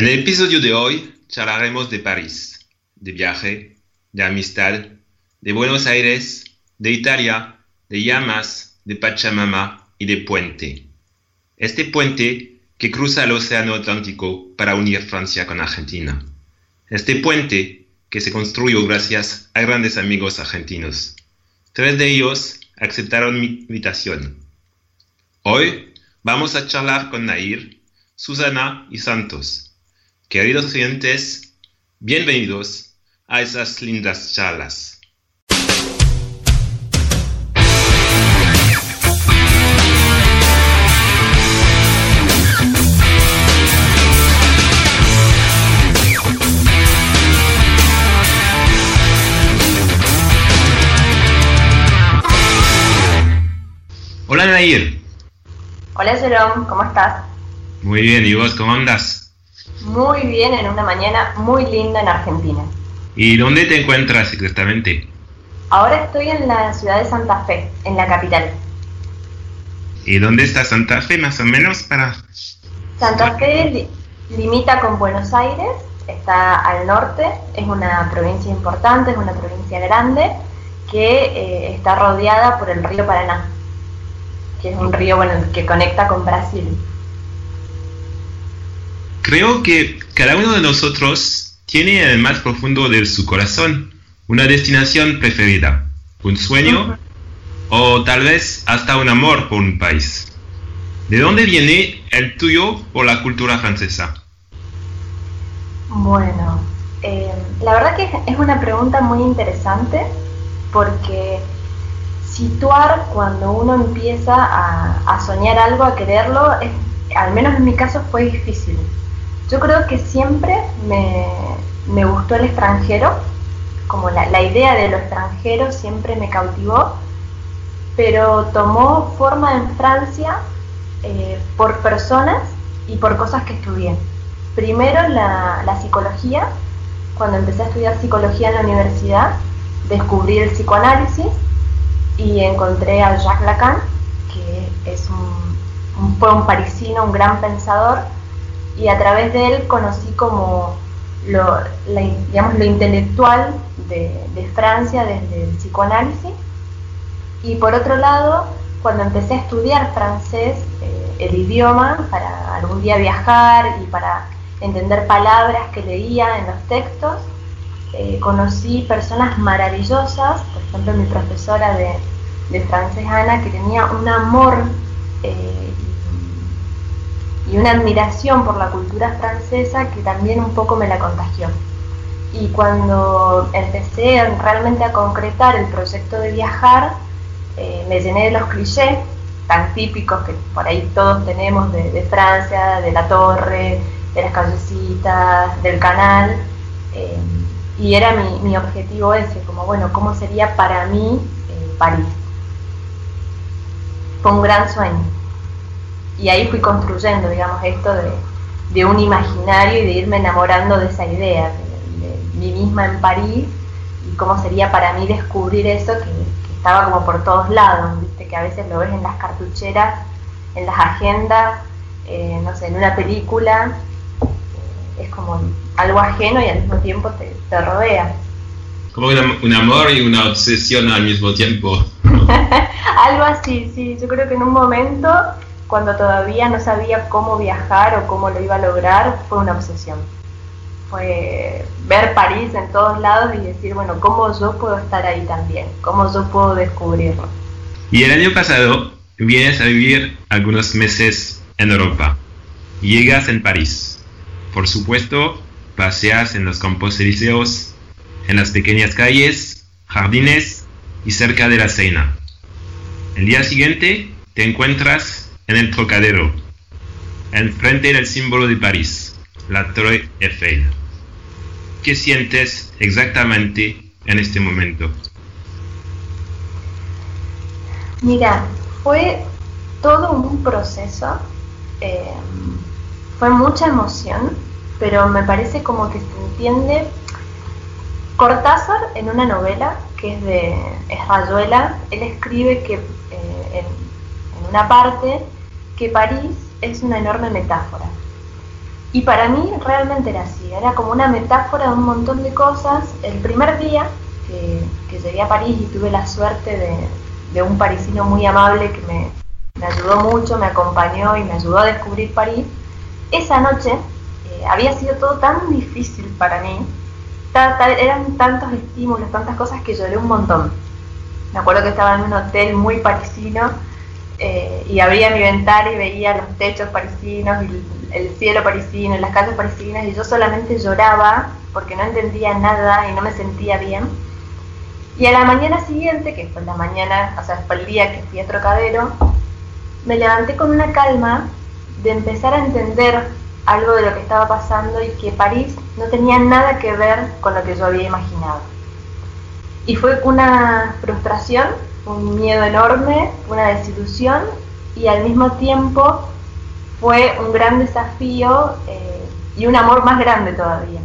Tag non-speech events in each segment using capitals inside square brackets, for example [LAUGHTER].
En el episodio de hoy charlaremos de París, de viaje, de amistad, de Buenos Aires, de Italia, de llamas, de Pachamama y de puente. Este puente que cruza el Océano Atlántico para unir Francia con Argentina. Este puente que se construyó gracias a grandes amigos argentinos. Tres de ellos aceptaron mi invitación. Hoy vamos a charlar con Nair, Susana y Santos Queridos oyentes, bienvenidos a esas lindas charlas. Hola Nair. Hola Jerome, ¿cómo estás? Muy bien, ¿y vos cómo andas? Muy bien en una mañana muy linda en Argentina. ¿Y dónde te encuentras exactamente? Ahora estoy en la ciudad de Santa Fe, en la capital. ¿Y dónde está Santa Fe más o menos para...? Santa Fe limita con Buenos Aires, está al norte, es una provincia importante, es una provincia grande que eh, está rodeada por el río Paraná, que es un río bueno, que conecta con Brasil. Creo que cada uno de nosotros tiene en el más profundo de su corazón una destinación preferida, un sueño o tal vez hasta un amor por un país. ¿De dónde viene el tuyo por la cultura francesa? Bueno, eh, la verdad que es una pregunta muy interesante porque situar cuando uno empieza a, a soñar algo, a quererlo, es, al menos en mi caso fue difícil. Yo creo que siempre me, gustó el extranjero, como la, idea de lo extranjero siempre me cautivó, pero tomó forma en Francia eh, por personas y por cosas que estudié. Primero la, la psicología, cuando empecé a estudiar psicología en la universidad, descubrí el psicoanálisis y encontré a Jacques Lacan, que es un, fue un parisino, un gran pensador, y a través de él conocí como lo, digamos, lo intelectual de, Francia desde el psicoanálisis. Y por otro lado, cuando empecé a estudiar francés, eh, el idioma, para algún día viajar y para entender palabras que leía en los textos, eh, conocí personas maravillosas, por ejemplo mi profesora de, de francés Ana, que tenía un amor eh, y una admiración por la cultura francesa que también un poco me la contagió. Y cuando empecé realmente a concretar el proyecto de viajar, eh, me llené de los clichés tan típicos que por ahí todos tenemos de, Francia, de la torre, de las callecitas, del canal. Eh, y era mi, objetivo ese, como bueno, ¿cómo sería para mí eh, París? Fue un gran sueño y ahí fui construyendo, digamos, esto de, un imaginario y de irme enamorando de esa idea, de, mí misma en París y cómo sería para mí descubrir eso que, estaba como por todos lados, viste que a veces lo ves en las cartucheras, en las agendas, eh, no sé, en una película, es como algo ajeno y al mismo tiempo te, te rodea. Como un amor y una obsesión al mismo tiempo. [LAUGHS] algo así, sí, yo creo que en un momento cuando todavía no sabía cómo viajar o cómo lo iba a lograr, fue una obsesión. Fue ver París en todos lados y decir, bueno, ¿cómo yo puedo estar ahí también? ¿Cómo yo puedo descubrirlo? Y el año pasado vienes a vivir algunos meses en Europa. Llegas en París. Por supuesto, paseas en los campos elíseos, en las pequeñas calles, jardines y cerca de la Seina. El día siguiente te encuentras en el Trocadero, enfrente del símbolo de París, la Torre Eiffel. ¿Qué sientes exactamente en este momento? Mira, fue todo un proceso, eh, fue mucha emoción, pero me parece como que se entiende Cortázar en una novela que es de Rayuela, él escribe que eh, en, una parte que París es una enorme metáfora. Y para mí realmente era así, era como una metáfora de un montón de cosas. El primer día que, llegué a París y tuve la suerte de, un parisino muy amable que me, ayudó mucho, me acompañó y me ayudó a descubrir París, esa noche eh, había sido todo tan difícil para mí, eran tantos estímulos, tantas cosas que lloré un montón. Me acuerdo que estaba en un hotel muy parisino eh, y abría mi ventana y veía los techos parisinos y el cielo parisino las calles parisinas y yo solamente lloraba porque no entendía nada y no me sentía bien. Y a la mañana siguiente, que fue la mañana, o sea, fue el día que fui a Trocadero, me levanté con una calma de empezar a entender algo de lo que estaba pasando y que París no tenía nada que ver con lo que yo había imaginado. Y fue una frustración, un miedo enorme, una desilusión y al mismo tiempo fue un gran desafío eh, y un amor más grande todavía.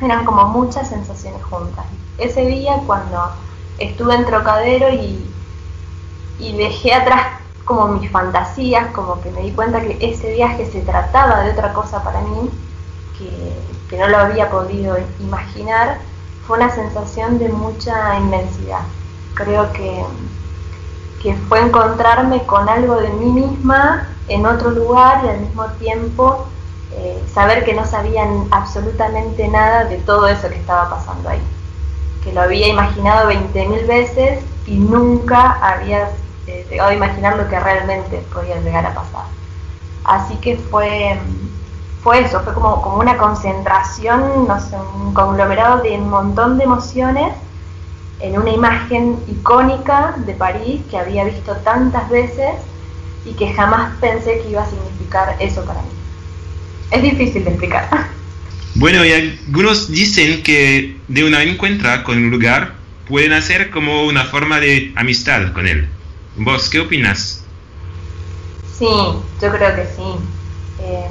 Eran como muchas sensaciones juntas. Ese día cuando estuve en Trocadero y, y dejé atrás como mis fantasías, como que me di cuenta que ese viaje se trataba de otra cosa para mí, que, no lo había podido imaginar, fue una sensación de mucha inmensidad. Creo que, que fue encontrarme con algo de mí misma en otro lugar y al mismo tiempo eh, saber que no sabían absolutamente nada de todo eso que estaba pasando ahí. Que lo había imaginado 20.000 veces y nunca había eh, llegado a imaginar lo que realmente podía llegar a pasar. Así que fue, fue eso, fue como, como una concentración, no sé, un conglomerado de un montón de emociones en una imagen icónica de París que había visto tantas veces y que jamás pensé que iba a significar eso para mí. Es difícil de explicar. [LAUGHS] Bueno, y algunos dicen que de una encuentra con un lugar pueden hacer como una forma de amistad con él. ¿Vos qué opinas? Sí, yo creo que sí. Eh,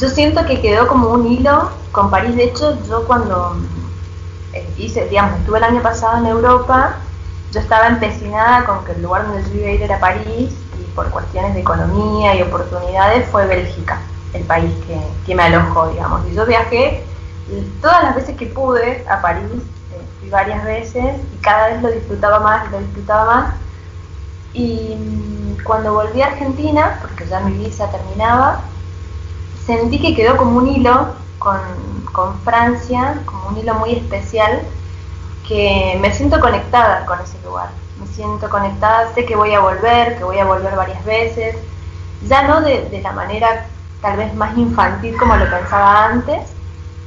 yo siento que quedó como un hilo con París. De hecho, yo cuando hice, digamos, estuve el año pasado en Europa, yo estaba empecinada con que el lugar donde yo iba a ir era París por cuestiones de economía y oportunidades fue Bélgica, el país que, me alojó, digamos. Y yo viajé todas las veces que pude a París, eh, fui varias veces y cada vez lo disfrutaba más, lo disfrutaba más. Y mm, cuando volví a Argentina, porque ya mi visa terminaba, sentí que quedó como un hilo con, con Francia, como un hilo muy especial, que me siento conectada con ese lugar. Me siento conectada, sé que voy a volver, que voy a volver varias veces, ya no de, la manera tal vez más infantil como lo pensaba antes,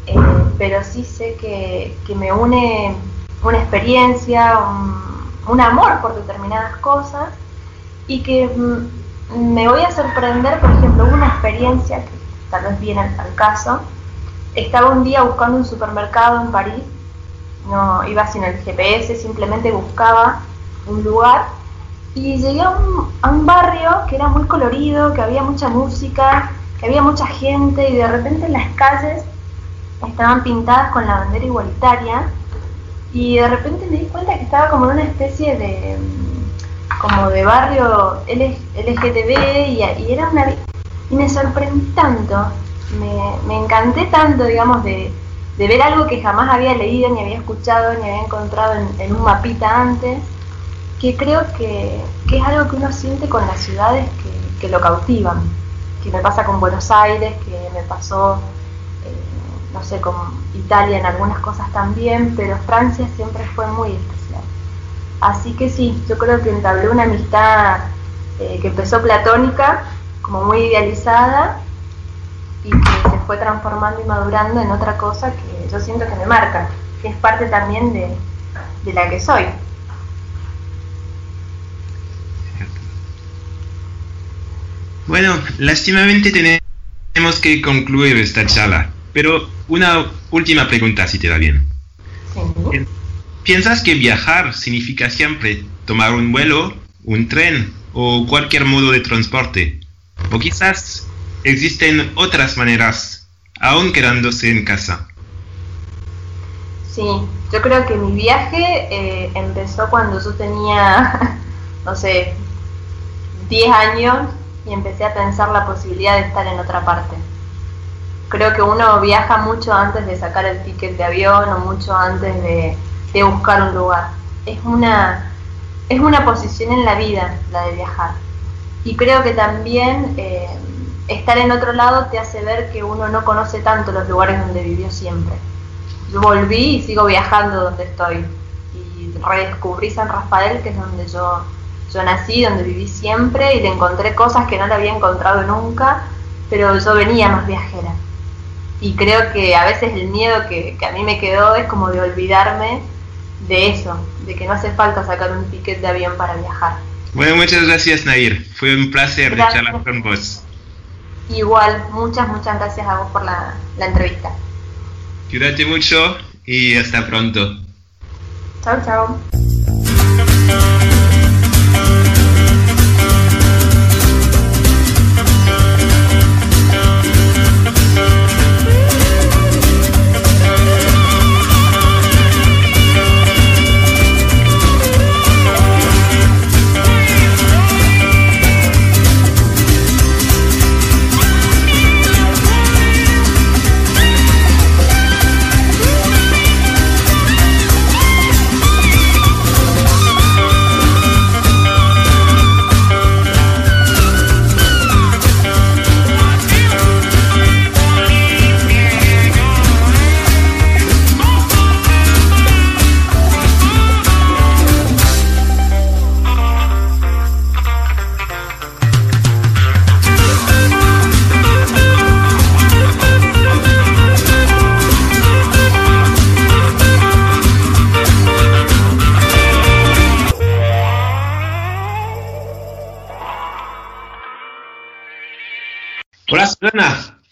eh, pero sí sé que, me une una experiencia, un, amor por determinadas cosas y que mm, me voy a sorprender, por ejemplo, una experiencia que tal vez viene al caso, estaba un día buscando un supermercado en París, no iba sin el GPS, simplemente buscaba un lugar y llegué a un, barrio que era muy colorido, que había mucha música, que había mucha gente y de repente las calles estaban pintadas con la bandera igualitaria y de repente me di cuenta que estaba como en una especie de como de barrio LGTB y, y era una y me sorprendí tanto, me, encanté tanto, digamos, de, ver algo que jamás había leído, ni había escuchado, ni había encontrado en un mapita antes que creo que, es algo que uno siente con las ciudades que, lo cautivan, que me pasa con Buenos Aires, que me pasó, eh, no sé, con Italia en algunas cosas también, pero Francia siempre fue muy especial. Así que sí, yo creo que entablé una amistad eh, que empezó platónica, como muy idealizada, y que se fue transformando y madurando en otra cosa que yo siento que me marca, que es parte también de, de la que soy. Bueno, lástimamente tenemos que concluir esta charla, pero una última pregunta, si te va bien. ¿Piensas que viajar significa siempre tomar un vuelo, un tren o cualquier modo de transporte? ¿O quizás existen otras maneras, aún quedándose en casa? Sí, yo creo que mi viaje eh, empezó cuando yo tenía, [LAUGHS] no sé, 10 años y empecé a pensar la posibilidad de estar en otra parte. creo que uno viaja mucho antes de sacar el ticket de avión o mucho antes de, buscar un lugar. Es una, es una posición en la vida la de viajar. Y creo que también eh, estar en otro lado te hace ver que uno no conoce tanto los lugares donde vivió siempre. Yo volví y sigo viajando donde estoy. Y redescubrí San Rafael, que es donde yo, yo nací, donde viví siempre, y le encontré cosas que no le había encontrado nunca, pero yo venía más viajera y creo que a veces el miedo que, a mí me quedó es como de olvidarme de eso, de que no hace falta sacar un ticket de avión para viajar. Bueno, muchas gracias Nair, fue un placer de charlar con vos. Igual, muchas, muchas gracias a vos por la, la entrevista. Cuídate mucho y hasta pronto. Chao, chao.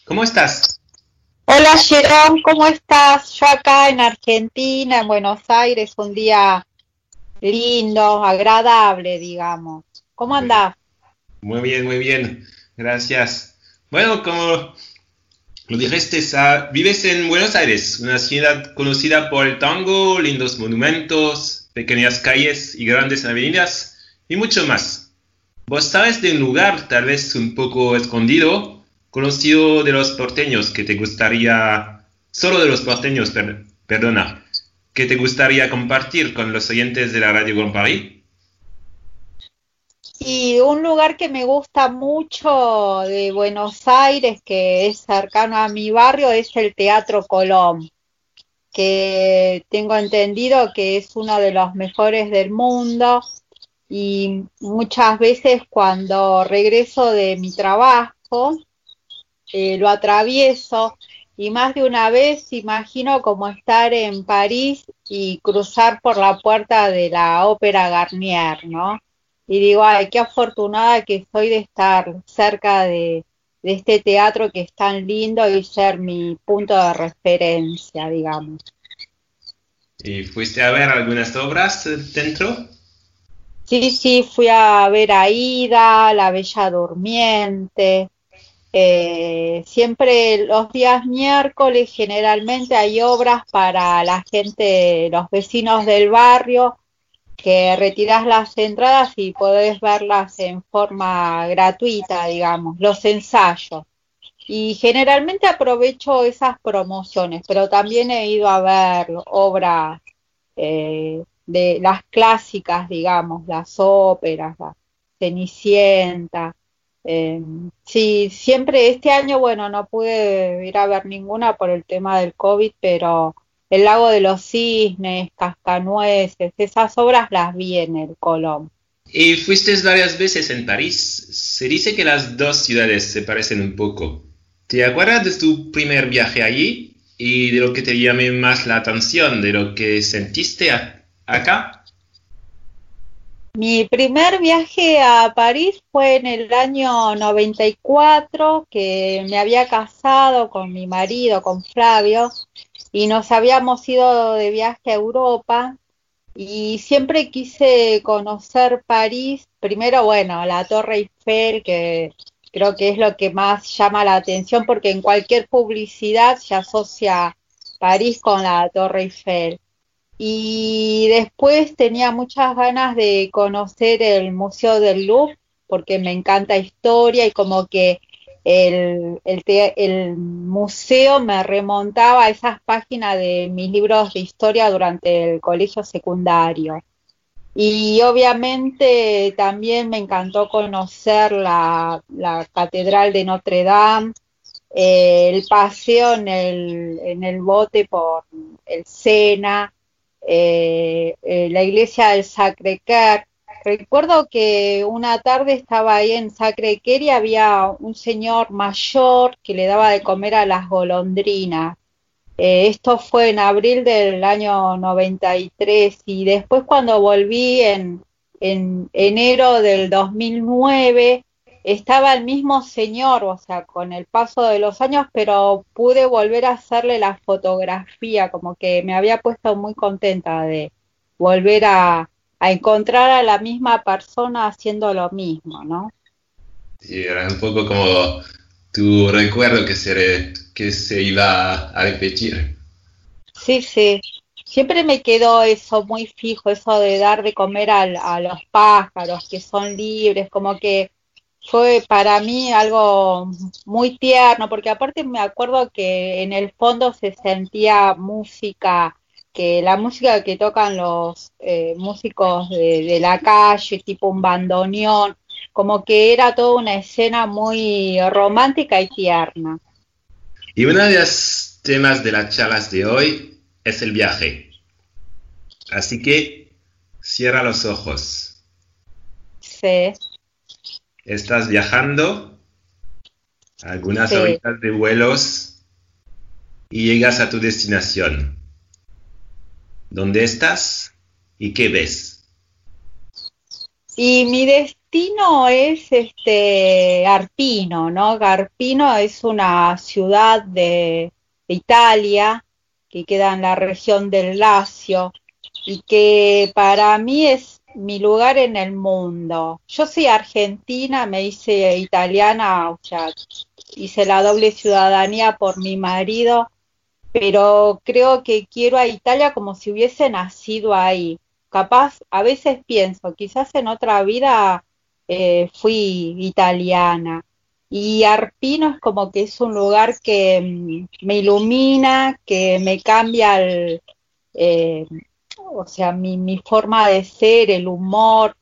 ¿Cómo estás? Hola, Jerón, ¿cómo estás? Yo acá en Argentina, en Buenos Aires, un día lindo, agradable, digamos. ¿Cómo andás? Muy bien, muy bien, gracias. Bueno, como lo dijiste, ah, vives en Buenos Aires, una ciudad conocida por el tango, lindos monumentos, pequeñas calles y grandes avenidas y mucho más. ¿Vos sabes de un lugar tal vez un poco escondido conocido de los porteños que te gustaría, solo de los porteños, perdona, que te gustaría compartir con los oyentes de la Radio Paris? Y un lugar que me gusta mucho de Buenos Aires, que es cercano a mi barrio, es el Teatro Colón, que tengo entendido que es uno de los mejores del mundo y muchas veces cuando regreso de mi trabajo, eh, lo atravieso y más de una vez imagino como estar en París y cruzar por la puerta de la ópera Garnier, ¿no? Y digo, ay, qué afortunada que soy de estar cerca de, este teatro que es tan lindo y ser mi punto de referencia, digamos. ¿Y fuiste a ver algunas obras dentro? Sí, sí, fui a ver Aida, La Bella Durmiente, eh, siempre los días miércoles generalmente hay obras para la gente, los vecinos del barrio, que retiras las entradas y podés verlas en forma gratuita, digamos, los ensayos. Y generalmente aprovecho esas promociones, pero también he ido a ver obras eh, de las clásicas, digamos, las óperas, la Cenicienta, eh, sí, siempre este año, bueno, no pude ir a ver ninguna por el tema del COVID, pero el lago de los cisnes, Cascanueces, esas obras las vi en el Colón. Y fuiste varias veces en París. Se dice que las dos ciudades se parecen un poco. ¿Te acuerdas de tu primer viaje allí y de lo que te llamó más la atención, de lo que sentiste acá? Mi primer viaje a París fue en el año 94, que me había casado con mi marido, con Flavio, y nos habíamos ido de viaje a Europa y siempre quise conocer París. Primero, bueno, la Torre Eiffel, que creo que es lo que más llama la atención porque en cualquier publicidad se asocia París con la Torre Eiffel y después tenía muchas ganas de conocer el Museo del Louvre porque me encanta historia y como que el, el, museo me remontaba a esas páginas de mis libros de historia durante el colegio secundario. Y obviamente también me encantó conocer la, Catedral de Notre Dame, eh, el paseo en el, en el bote por el Sena, eh, eh, la iglesia del Sacré-Cœur, Recuerdo que una tarde estaba ahí en Sacre y había un señor mayor que le daba de comer a las golondrinas. Eh, esto fue en abril del año 93 y después cuando volví en, en enero del 2009 estaba el mismo señor, o sea, con el paso de los años, pero pude volver a hacerle la fotografía, como que me había puesto muy contenta de volver a, a encontrar a la misma persona haciendo lo mismo, ¿no? Sí, era un poco como tu recuerdo que se, que se iba a repetir. Sí, sí. Siempre me quedó eso muy fijo, eso de dar de comer a los pájaros que son libres, como que fue para mí algo muy tierno, porque aparte me acuerdo que en el fondo se sentía música que la música que tocan los eh, músicos de, la calle, tipo un bandoneón, como que era toda una escena muy romántica y tierna. Y uno de los temas de las charlas de hoy es el viaje. Así que cierra los ojos. Sí. Estás viajando algunas horitas de vuelos y llegas a tu destinación. ¿Dónde estás y qué ves? Y mi destino es este Arpino, ¿no? Arpino es una ciudad de, Italia que queda en la región del Lacio y que para mí es mi lugar en el mundo. Yo soy argentina, me hice italiana, hice la doble ciudadanía por mi marido pero creo que quiero a Italia como si hubiese nacido ahí. Capaz, a veces pienso, quizás en otra vida eh, fui italiana. Y Arpino es como que es un lugar que mm, me ilumina, que me cambia el, eh, o sea, mi, mi forma de ser, el humor.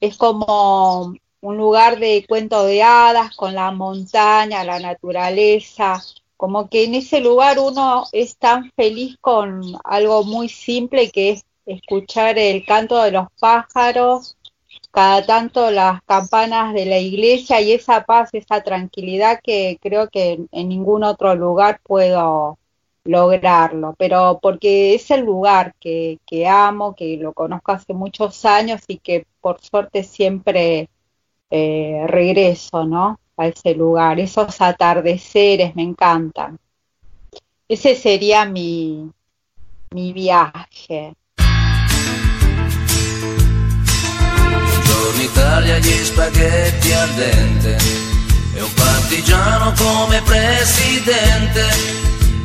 Es como un lugar de cuento de hadas con la montaña, la naturaleza, como que en ese lugar uno es tan feliz con algo muy simple que es escuchar el canto de los pájaros, cada tanto las campanas de la iglesia y esa paz, esa tranquilidad que creo que en, ningún otro lugar puedo lograrlo, pero porque es el lugar que, que amo, que lo conozco hace muchos años y que por suerte siempre eh, regreso, ¿no? a ese lugar, esos atardeceres me encantan. Ese sería mi, mi viaje.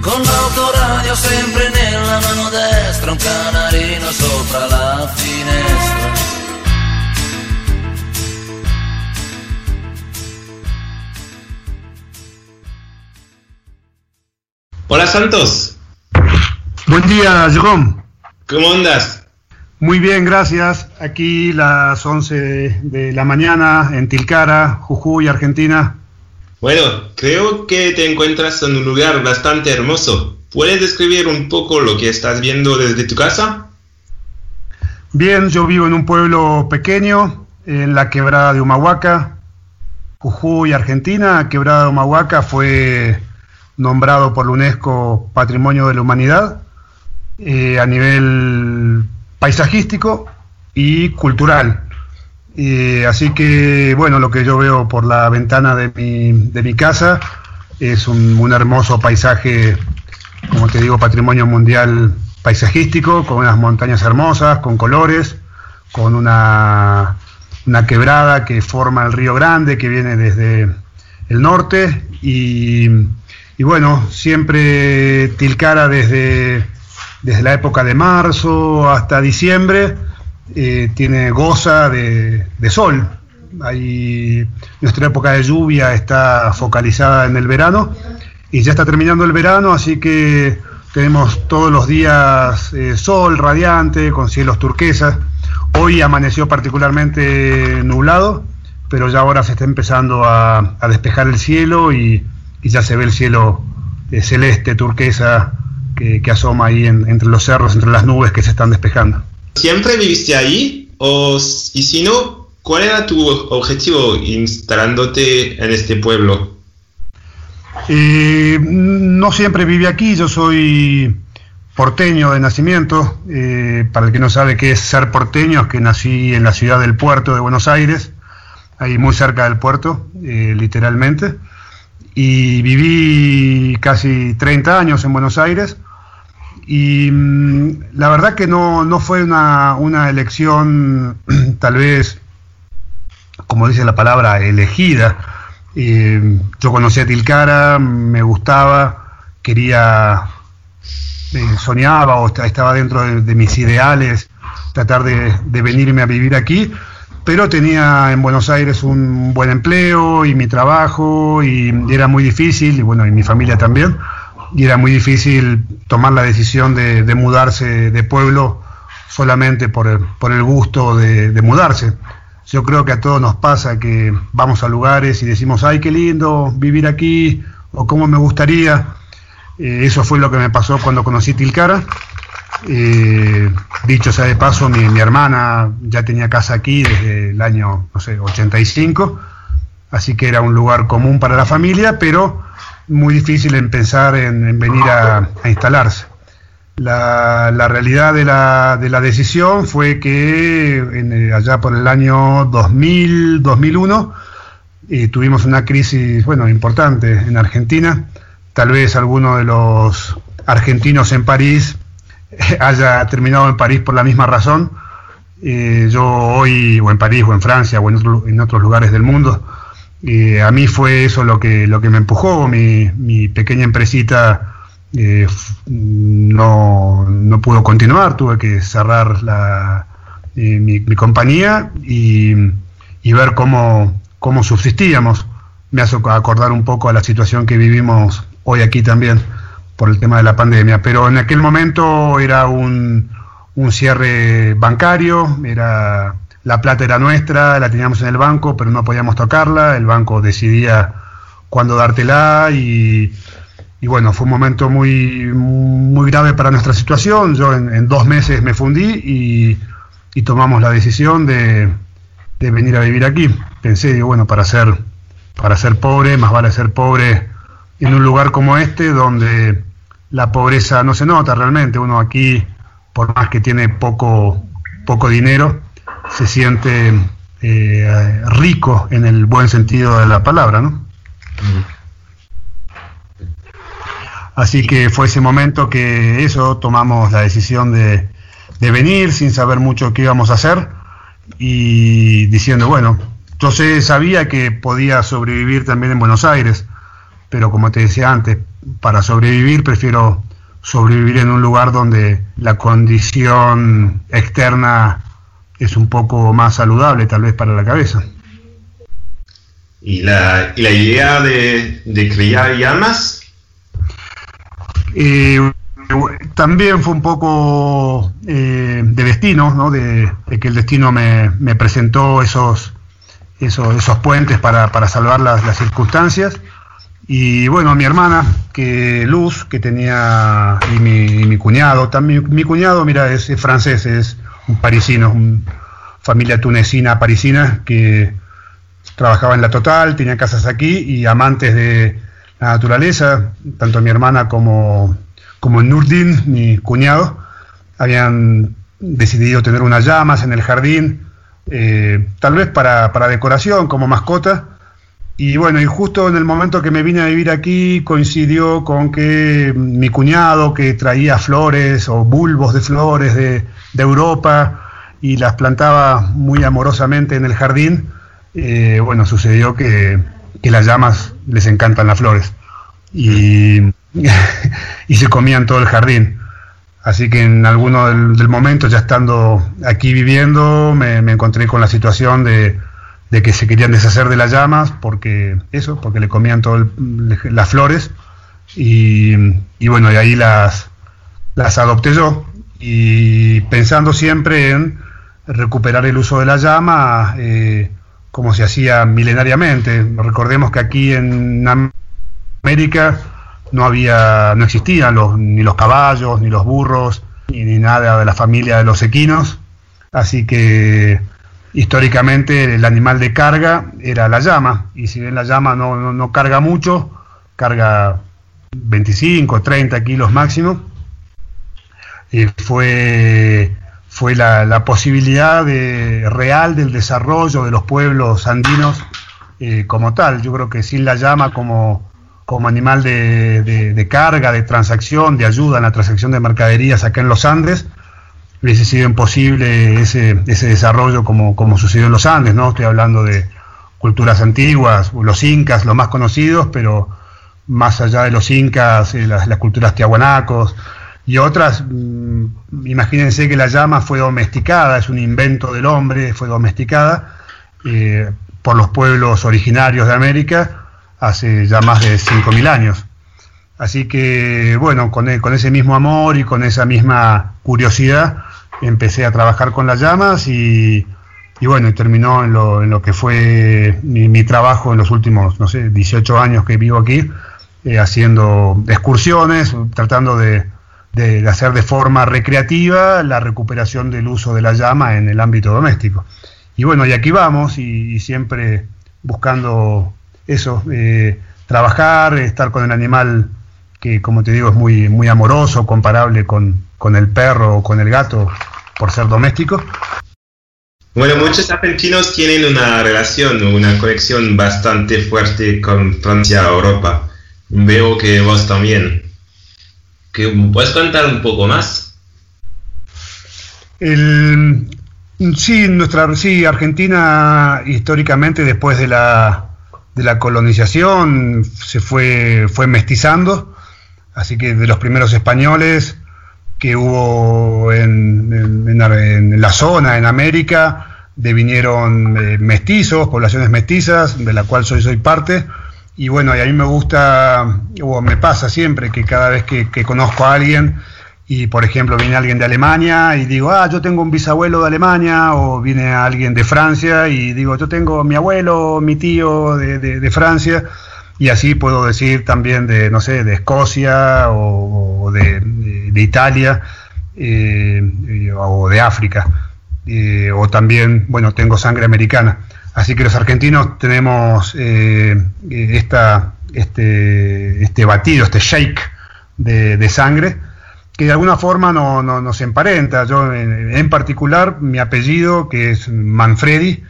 Con l'autoradio sempre nella mano destra, un canarino sopra la finestra Hola Santos. Buen día, Jerome. ¿Cómo andas? Muy bien, gracias. Aquí las 11 de la mañana en Tilcara, Jujuy, Argentina. Bueno, creo que te encuentras en un lugar bastante hermoso. ¿Puedes describir un poco lo que estás viendo desde tu casa? Bien, yo vivo en un pueblo pequeño, en la quebrada de Humahuaca, Jujuy, Argentina. Quebrada de Humahuaca fue nombrado por la UNESCO Patrimonio de la Humanidad eh, a nivel paisajístico y cultural. Eh, así que, bueno, lo que yo veo por la ventana de mi, de mi casa es un, hermoso paisaje, como te digo, patrimonio mundial paisajístico, con unas montañas hermosas, con colores, con una, una quebrada que forma el río Grande, que viene desde el norte, y y bueno, siempre Tilcara desde, desde la época de marzo hasta diciembre eh, tiene goza de, sol. Nuestra época de lluvia está focalizada en el verano y ya está terminando el verano, así que tenemos todos los días eh, sol radiante con cielos turquesas. Hoy amaneció particularmente nublado, pero ya ahora se está empezando a, despejar el cielo y, ya se ve el cielo eh, celeste, turquesa, que, asoma ahí entre los cerros, entre las nubes que se están despejando. ¿Siempre viviste ahí? O, y si no, ¿cuál era tu objetivo instalándote en este pueblo? Eh, no siempre viví aquí, yo soy porteño de nacimiento. Eh, para el que no sabe qué es ser porteño, es que nací en la ciudad del puerto de Buenos Aires, ahí muy cerca del puerto, eh, literalmente. Y viví casi 30 años en Buenos Aires. Y mm, la verdad que no, no fue una, una elección [CLEARS THROAT] tal vez, como dice la palabra, elegida. Eh, yo conocí a Tilcara, me gustaba, quería, eh, soñaba o estaba dentro de, mis ideales tratar de, venirme a vivir aquí, pero tenía en Buenos Aires un buen empleo y mi trabajo y, era muy difícil, y bueno, y mi familia también, y era muy difícil tomar la decisión de, mudarse de pueblo solamente por el, gusto de mudarse. Yo creo que a todos nos pasa que vamos a lugares y decimos, ay, qué lindo vivir aquí, o cómo me gustaría. Eh, eso fue lo que me pasó cuando conocí Tilcara. Eh, dicho sea de paso, mi, hermana ya tenía casa aquí desde el año, no sé, 85, así que era un lugar común para la familia, pero muy difícil en pensar en, venir a instalarse. La, la realidad de la, de la, decisión fue que en, eh, allá por el año 2000, 2001 eh, tuvimos una crisis bueno, importante en Argentina. Tal vez alguno de los argentinos en París haya terminado en París por la misma razón. Eh, yo hoy, o en París, o en Francia, o en otros lugares del mundo, a mí fue eso lo que, lo que me empujó. Mi, mi pequeña empresita eh, no, no, pudo continuar, tuve que cerrar la, eh, mi, compañía y, ver cómo, cómo, subsistíamos. Me hace acordar un poco a la situación que vivimos hoy aquí también por el tema de la pandemia, pero en aquel momento era un, un cierre bancario, era la plata era nuestra, la teníamos en el banco, pero no podíamos tocarla, el banco decidía cuándo dártela y y bueno, fue un momento muy, muy grave para nuestra situación. Yo en, dos meses me fundí y, tomamos la decisión de, venir a vivir aquí. Pensé, digo, bueno, para ser, para ser pobre, más vale ser pobre en un lugar como este, donde la pobreza no se nota realmente. Uno aquí, por más que tiene poco, poco dinero, se siente eh, rico en el buen sentido de la palabra, ¿no? Así que fue ese momento que eso, tomamos la decisión de, venir sin saber mucho qué íbamos a hacer y diciendo, bueno, yo sé, sabía que podía sobrevivir también en Buenos Aires, pero como te decía antes, para sobrevivir prefiero sobrevivir en un lugar donde la condición externa es un poco más saludable tal vez para la cabeza. ¿Y la, idea de, de criar llamas eh, también fue un poco eh, de destino, ¿no? de, que el destino me, presentó esos, esos, esos puentes para, para salvar las, las, circunstancias. Y bueno, mi hermana, que Luz, que tenía, y mi, mi cuñado, también mi cuñado, mira, es, francés, es un parisino, una familia tunecina parisina que trabajaba en la Total, tenía casas aquí y amantes de, la naturaleza, tanto mi hermana como, como Nurdin, mi cuñado, habían decidido tener unas llamas en el jardín, eh, tal vez para, para, decoración, como mascota. Y bueno, y justo en el momento que me vine a vivir aquí coincidió con que mi cuñado, que traía flores o bulbos de flores de, de Europa y las plantaba muy amorosamente en el jardín, eh, bueno, sucedió que que las llamas les encantan las flores y, [LAUGHS] y se comían todo el jardín. Así que en alguno del, momento, ya estando aquí viviendo, me, encontré con la situación de, de que se querían deshacer de las llamas porque eso, porque le comían todas las flores y, bueno, y ahí las, las adopté yo y pensando siempre en recuperar el uso de la llama eh, como se hacía milenariamente. Recordemos que aquí en América no había, no existían los, ni los caballos, ni los burros, ni, ni nada de la familia de los equinos, así que históricamente el animal de carga era la llama, y si bien la llama no, no, carga mucho, carga 25, 30 kilos máximo, eh, fue, fue la, posibilidad de, real del desarrollo de los pueblos andinos eh, como tal. Yo creo que sin la llama como, como animal de, de, carga, de transacción, de ayuda en la transacción de mercaderías acá en los Andes, hubiese sido imposible ese, ese desarrollo como, como sucedió en los Andes, ¿no? Estoy hablando de culturas antiguas, los incas, los más conocidos, pero más allá de los incas, eh, las, culturas tiahuanacos y otras, mm, imagínense que la llama fue domesticada, es un invento del hombre, fue domesticada eh, por los pueblos originarios de América hace ya más de 5.000 años. Así que, bueno, con, e, con ese mismo amor y con esa misma curiosidad, empecé a trabajar con las llamas y, y bueno, terminó en lo, en lo que fue mi, trabajo en los últimos, no sé, 18 años que vivo aquí, eh, haciendo excursiones, tratando de, de, hacer de forma recreativa la recuperación del uso de la llama en el ámbito doméstico. Y bueno, y aquí vamos y, siempre buscando eso, eh, trabajar, estar con el animal que como te digo es muy, muy amoroso, comparable con, con el perro o con el gato por ser doméstico. Bueno, muchos argentinos tienen una relación, una conexión bastante fuerte con Francia, Europa. Veo que vos también. ¿Que ¿Puedes contar un poco más? sí, nuestra, Argentina históricamente después de la, de la colonización se fue, fue mestizando, así que de los primeros españoles que hubo en, en, la zona, en América, devinieron eh, mestizos, poblaciones mestizas, de la cual soy, soy parte. Y bueno, y a mí me gusta, o me pasa siempre que cada vez que, conozco a alguien, y por ejemplo viene alguien de Alemania y digo, ah, yo tengo un bisabuelo de Alemania, o viene alguien de Francia y digo, yo tengo mi abuelo, mi tío de, de Francia y así puedo decir también de, no sé, de Escocia o, de, Italia eh, o de África. Eh, o también, bueno, tengo sangre americana. Así que los argentinos tenemos eh, esta, este, este batido, este shake de, sangre, que de alguna forma no, nos emparenta. Yo, en particular, mi apellido, que es Manfredi,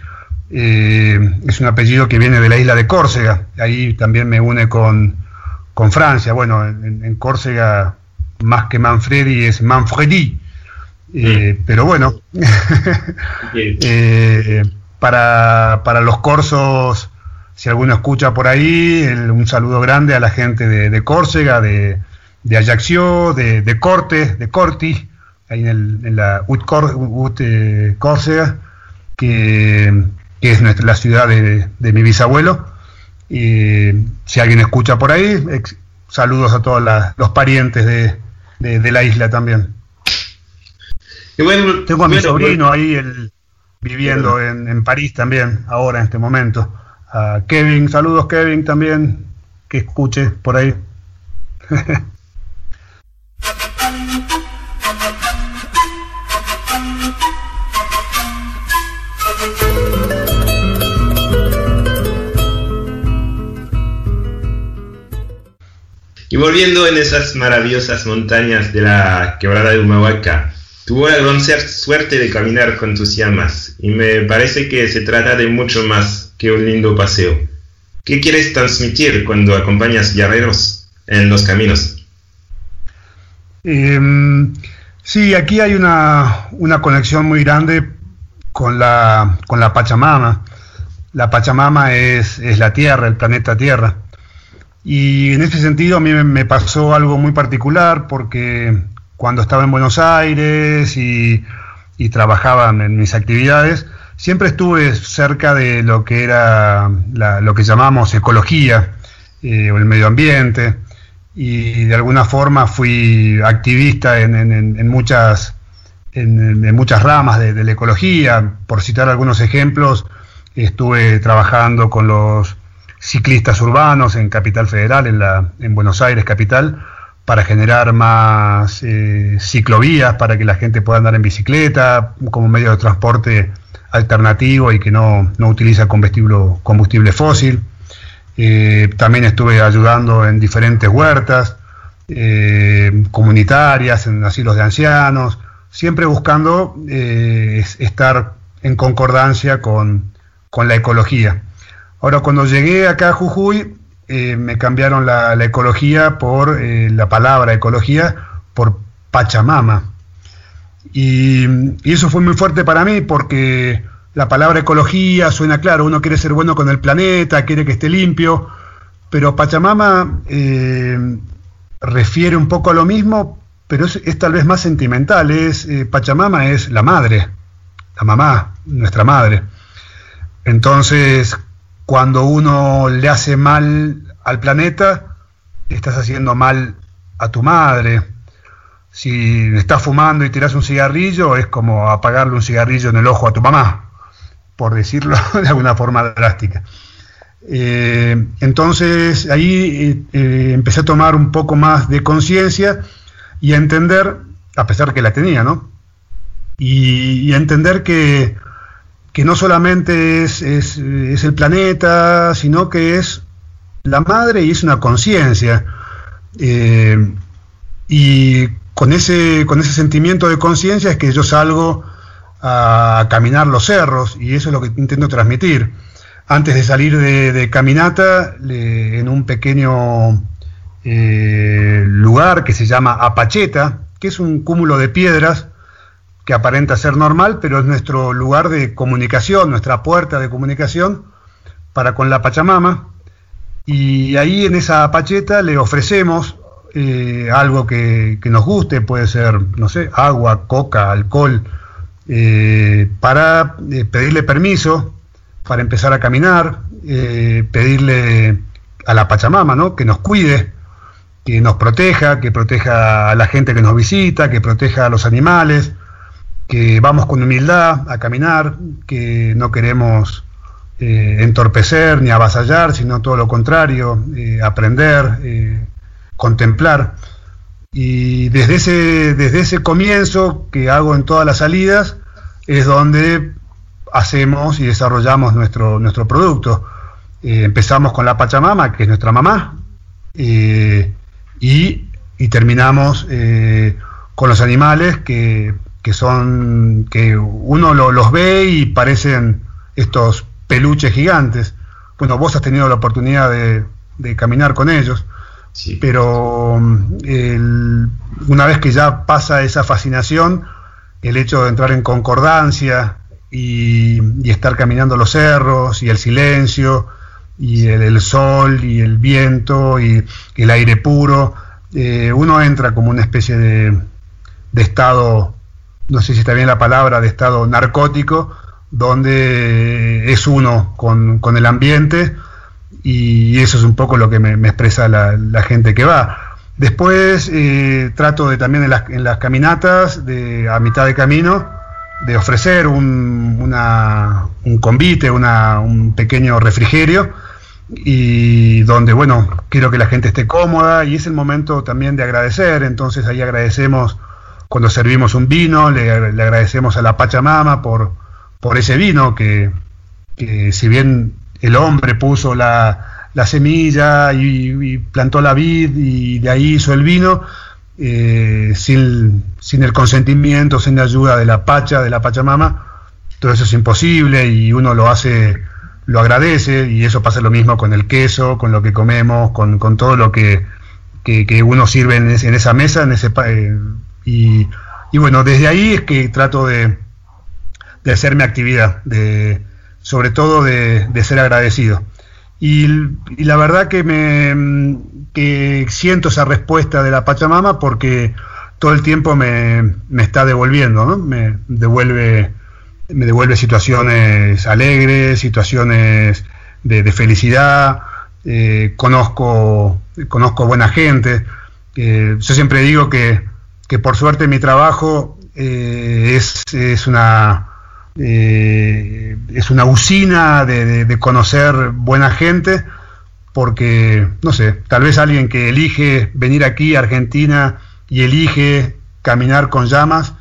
eh, es un apellido que viene de la isla de Córcega, ahí también me une con, Francia. Bueno, en, Córcega más que Manfredi es Manfredi, eh, mm. pero bueno, [LAUGHS] para, para, los corsos, si alguno escucha por ahí, un saludo grande a la gente de, Córcega, de, de Ajaccio, de, de Corte, de Corti, ahí en, la Ut, Córcega, que que es nuestra, la ciudad de, mi bisabuelo. Y si alguien escucha por ahí, saludos a todos los parientes de, la isla también. Tengo a mi sobrino ahí el, viviendo en, en, París también, ahora en este momento. A Kevin, saludos Kevin también, que escuche por ahí. Y volviendo en esas maravillosas montañas de la quebrada de Humahuaca, tuvo la gran suerte de caminar con tus llamas y me parece que se trata de mucho más que un lindo paseo. ¿Qué quieres transmitir cuando acompañas guerreros en los caminos? Em, sí, aquí hay una, una, conexión muy grande con la, con la Pachamama. La Pachamama es, es la Tierra, el planeta Tierra. Y en ese sentido a mí me pasó algo muy particular porque cuando estaba en Buenos Aires y, trabajaba en mis actividades, siempre estuve cerca de lo que era lo que llamamos ecología eh, o el medio ambiente y de alguna forma fui activista en, muchas en, muchas ramas de, la ecología. Por citar algunos ejemplos, estuve trabajando con los ciclistas urbanos en Capital Federal, en, la, en Buenos Aires capital, para generar más eh, ciclovías, para que la gente pueda andar en bicicleta como medio de transporte alternativo y que no, no utiliza combustible, fósil. Eh, también estuve ayudando en diferentes huertas eh, comunitarias, en asilos de ancianos, siempre buscando estar en concordancia con, la ecología. Ahora, cuando llegué acá a Jujuy, me cambiaron la, ecología por la palabra ecología por Pachamama. Y, eso fue muy fuerte para mí porque la palabra ecología suena claro, uno quiere ser bueno con el planeta, quiere que esté limpio, pero Pachamama eh, refiere un poco a lo mismo, pero es, tal vez más sentimental. Es, eh, Pachamama es la madre, la mamá, nuestra madre. Entonces, cuando uno le hace mal al planeta, estás haciendo mal a tu madre si estás fumando y tiras un cigarrillo, es como apagarle un cigarrillo en el ojo a tu mamá, por decirlo [LAUGHS] de alguna forma drástica. Eh, entonces ahí eh, empecé a tomar un poco más de conciencia y a entender, a pesar que la tenía, ¿no? Y, a entender que, no solamente es, el planeta, sino que es la madre y es una conciencia. Eh, y con ese, con ese sentimiento de conciencia es que yo salgo a caminar los cerros y eso es lo que intento transmitir. Antes de salir de, caminata, en un pequeño eh, lugar que se llama Apacheta, que es un cúmulo de piedras que aparenta ser normal, pero es nuestro lugar de comunicación, nuestra puerta de comunicación para con la Pachamama. Y ahí en esa Apacheta le ofrecemos eh, algo que, nos guste, puede ser, no sé, agua, coca, alcohol, eh, para eh, pedirle permiso para empezar a caminar, pedirle a la Pachamama, ¿no? Que nos cuide, que nos proteja, que proteja a la gente que nos visita, que proteja a los animales, que vamos con humildad a caminar, que no queremos entorpecer ni avasallar, sino todo lo contrario, aprender, contemplar. Y desde ese, desde ese comienzo que hago en todas las salidas es donde hacemos y desarrollamos nuestro, nuestro producto. Eh, empezamos con la Pachamama, que es nuestra mamá, eh, y, terminamos eh, con los animales que, son, que uno los ve y parecen estos peluches gigantes. Bueno, vos has tenido la oportunidad de, de caminar con ellos. Pero una vez que ya pasa esa fascinación, el hecho de entrar en concordancia y, estar caminando los cerros y el silencio y el, sol y el viento y el aire puro, eh, uno entra como una especie de, estado, no sé si está bien la palabra, de estado narcótico, donde es uno con, con el ambiente y eso es un poco lo que me, expresa la, gente que va. Después eh, trato de también en las, caminatas, de, a mitad de camino, de ofrecer un, un convite, un pequeño refrigerio, y donde, bueno, quiero que la gente esté cómoda y es el momento también de agradecer, entonces ahí agradecemos cuando servimos un vino, le, agradecemos a la Pachamama por, por ese vino que, que si bien el hombre puso la, semilla y, plantó la vid y de ahí hizo el vino, eh, sin, el consentimiento, sin la ayuda de la Pacha, de la Pachamama, todo eso es imposible y uno lo hace, lo agradece y eso pasa lo mismo con el queso, con lo que comemos, con, todo lo que, uno sirve en, esa mesa, en ese eh, y, bueno, desde ahí es que trato de, de hacer mi actividad, de, sobre todo de, ser agradecido. Y, la verdad que me que siento esa respuesta de la Pachamama porque todo el tiempo me, está devolviendo, me devuelve me devuelve situaciones alegres, situaciones de, felicidad, eh, conozco, conozco buena gente. Eh, yo siempre digo que, que, por suerte mi trabajo eh, es, es, una es una usina de, de, conocer buena gente porque, no sé, tal vez alguien que elige venir aquí a Argentina y elige caminar con llamas,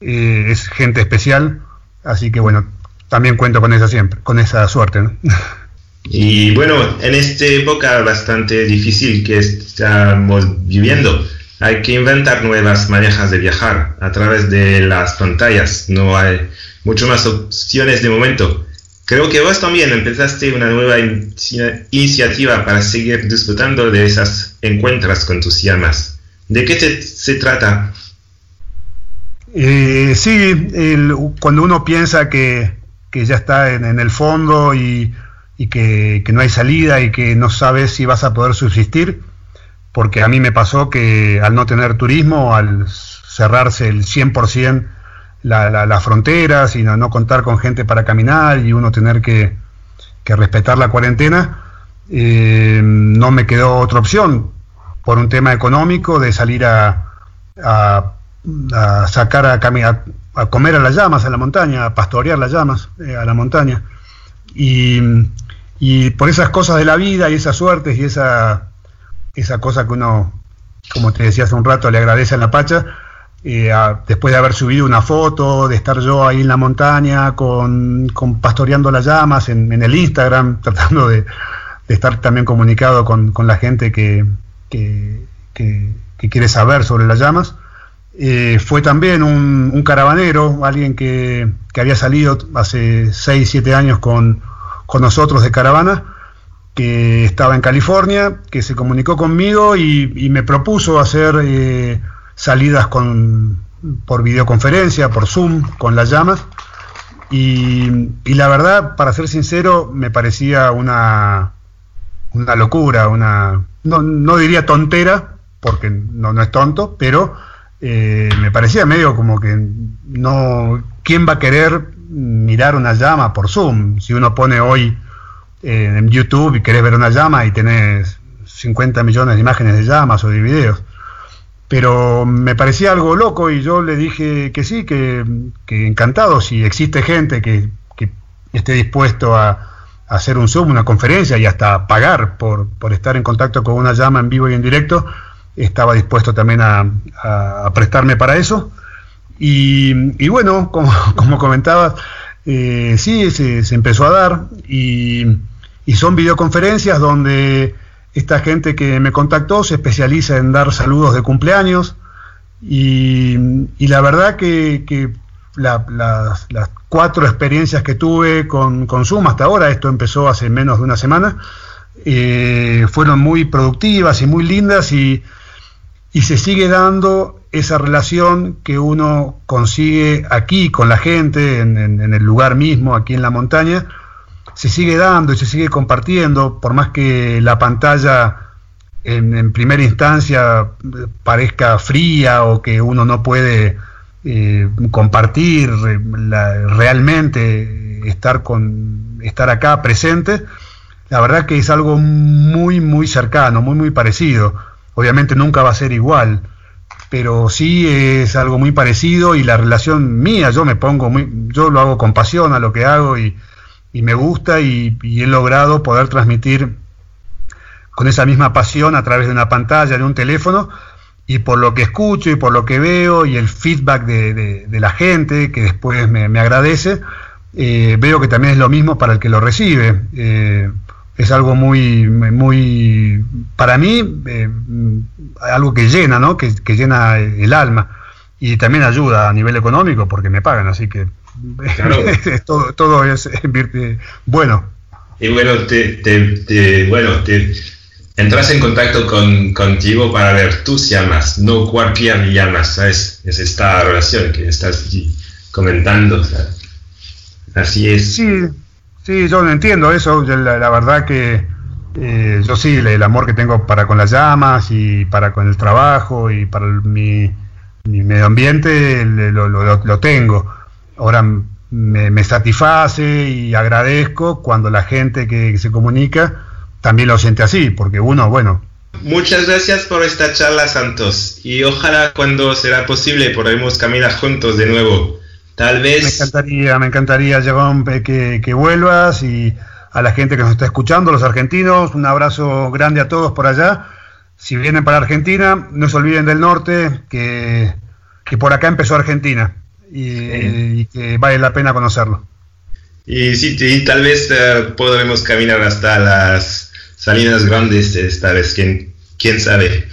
es gente especial Así que bueno, también cuento con esa siempre, con esa suerte. [LAUGHS] Y bueno, en esta época bastante difícil que estamos viviendo, hay que inventar nuevas maneras de viajar a través de las pantallas. No hay mucho más opciones de momento. Creo que vos también empezaste una nueva iniciativa para seguir disfrutando de esas encuentras con tus llamas. ¿De qué se trata? Eh, sí, cuando uno piensa que, ya está en, el fondo y, que, no hay salida y que no sabes si vas a poder subsistir, porque a mí me pasó que al no tener turismo, al cerrarse el 100% la, las fronteras y no, contar con gente para caminar y uno tener que, respetar la cuarentena, eh, no me quedó otra opción por un tema económico de salir a a sacar a, a, a, comer a las llamas a la montaña, a pastorear las llamas eh, a la montaña. Y, y, por esas cosas de la vida y esas suertes y esa, esa cosa que uno, como te decía hace un rato, le agradece a la Pacha, eh, después de haber subido una foto, de estar yo ahí en la montaña con, con pastoreando las llamas en, el Instagram, [LAUGHS] tratando de, estar también comunicado con, con la gente que, que, quiere saber sobre las llamas. Eh, fue también un, caravanero, alguien que, había salido hace 6, 7 años con, nosotros de caravana, que estaba en California, que se comunicó conmigo y, me propuso hacer eh, salidas con, por videoconferencia, por Zoom, con las llamas. Y, la verdad, para ser sincero, me parecía una, una locura, una no, no diría tontera, porque no, no es tonto, pero eh, me parecía medio como que no, ¿quién va a querer mirar una llama por Zoom? Si uno pone hoy en YouTube y querés ver una llama y tenés 50 millones de imágenes de llamas o de videos. Pero me parecía algo loco y yo le dije que sí, que, encantado, si existe gente que, esté dispuesto a, hacer un Zoom, una conferencia y hasta pagar por, por estar en contacto con una llama en vivo y en directo, estaba dispuesto también a, prestarme para eso. Y, bueno, como, [LAUGHS] como comentabas, eh, sí, se, empezó a dar y, son videoconferencias donde esta gente que me contactó se especializa en dar saludos de cumpleaños. Y, la verdad que, las, cuatro experiencias que tuve con, con Zoom hasta ahora, esto empezó hace menos de una semana, eh, fueron muy productivas y muy lindas y, y se sigue dando esa relación que uno consigue aquí con la gente, en, el lugar mismo, aquí en la montaña, se sigue dando y se sigue compartiendo, por más que la pantalla en, primera instancia parezca fría o que uno no puede eh, compartir realmente, estar, con, estar acá presente, la verdad que es algo muy, muy cercano, muy, muy parecido. Obviamente nunca va a ser igual, pero sí es algo muy parecido y la relación mía, yo me pongo muy, yo lo hago con pasión a lo que hago y, me gusta y, he logrado poder transmitir con esa misma pasión a través de una pantalla, de un teléfono, y por lo que escucho y por lo que veo y el feedback de, la gente que después me, agradece, eh, veo que también es lo mismo para el que lo recibe. Eh, es algo muy, muy, para mí, eh, algo que llena, ¿no? Que, llena el alma y también ayuda a nivel económico porque me pagan, así que [LAUGHS] todo, todo es bueno. Y bueno, te, bueno, te entras en contacto con, contigo para ver tus llamas, no cualquier llamas, ¿sabes? Es esta relación que estás comentando, Así es. Sí, Sí, yo entiendo eso. La, verdad que eh, yo sí, el, amor que tengo para con las llamas y para con el trabajo y para mi, medio ambiente lo, tengo. Ahora me, satisface y agradezco cuando la gente que, se comunica también lo siente así, porque uno, bueno. Muchas gracias por esta charla, Santos, y ojalá cuando será posible podremos caminar juntos de nuevo. Tal vez... Me encantaría, me encantaría, Jerome, que, que vuelvas y a la gente que nos está escuchando, los argentinos, un abrazo grande a todos por allá. Si vienen para Argentina, no se olviden del norte, que, que por acá empezó Argentina y, que vale la pena conocerlo. Y sí, tal vez uh, podremos caminar hasta las Salinas Grandes esta vez, ¿quién, quién sabe.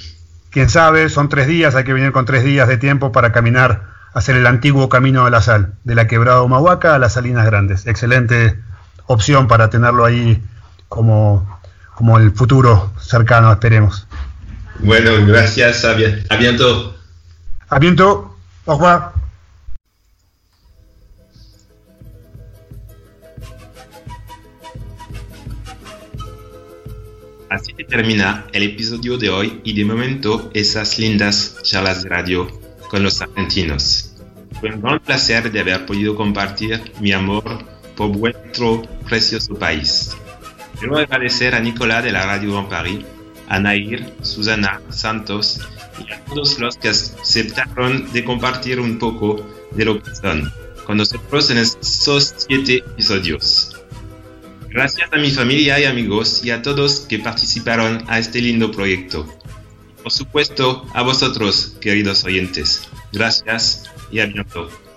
Quién sabe, son tres días, hay que venir con tres días de tiempo para caminar, hacer el antiguo camino de la sal, de la quebrada Humahuaca a las Salinas Grandes. Excelente opción para tenerlo ahí como, como el futuro cercano, esperemos. Bueno, gracias, a, a bientôt. A bientôt, au revoir. Así termina el episodio de hoy y de momento esas lindas charlas de radio con los argentinos. Fue un gran placer de haber podido compartir mi amor por vuestro precioso país. Quiero agradecer a Nicolás de la Radio Grand Paris, a Nair, Susana, Santos y a todos los que aceptaron de compartir un poco de lo que son con nosotros en estos siete episodios. Gracias a mi familia y amigos y a todos que participaron a este lindo proyecto. Por supuesto, a vosotros, queridos oyentes. Gracias y a.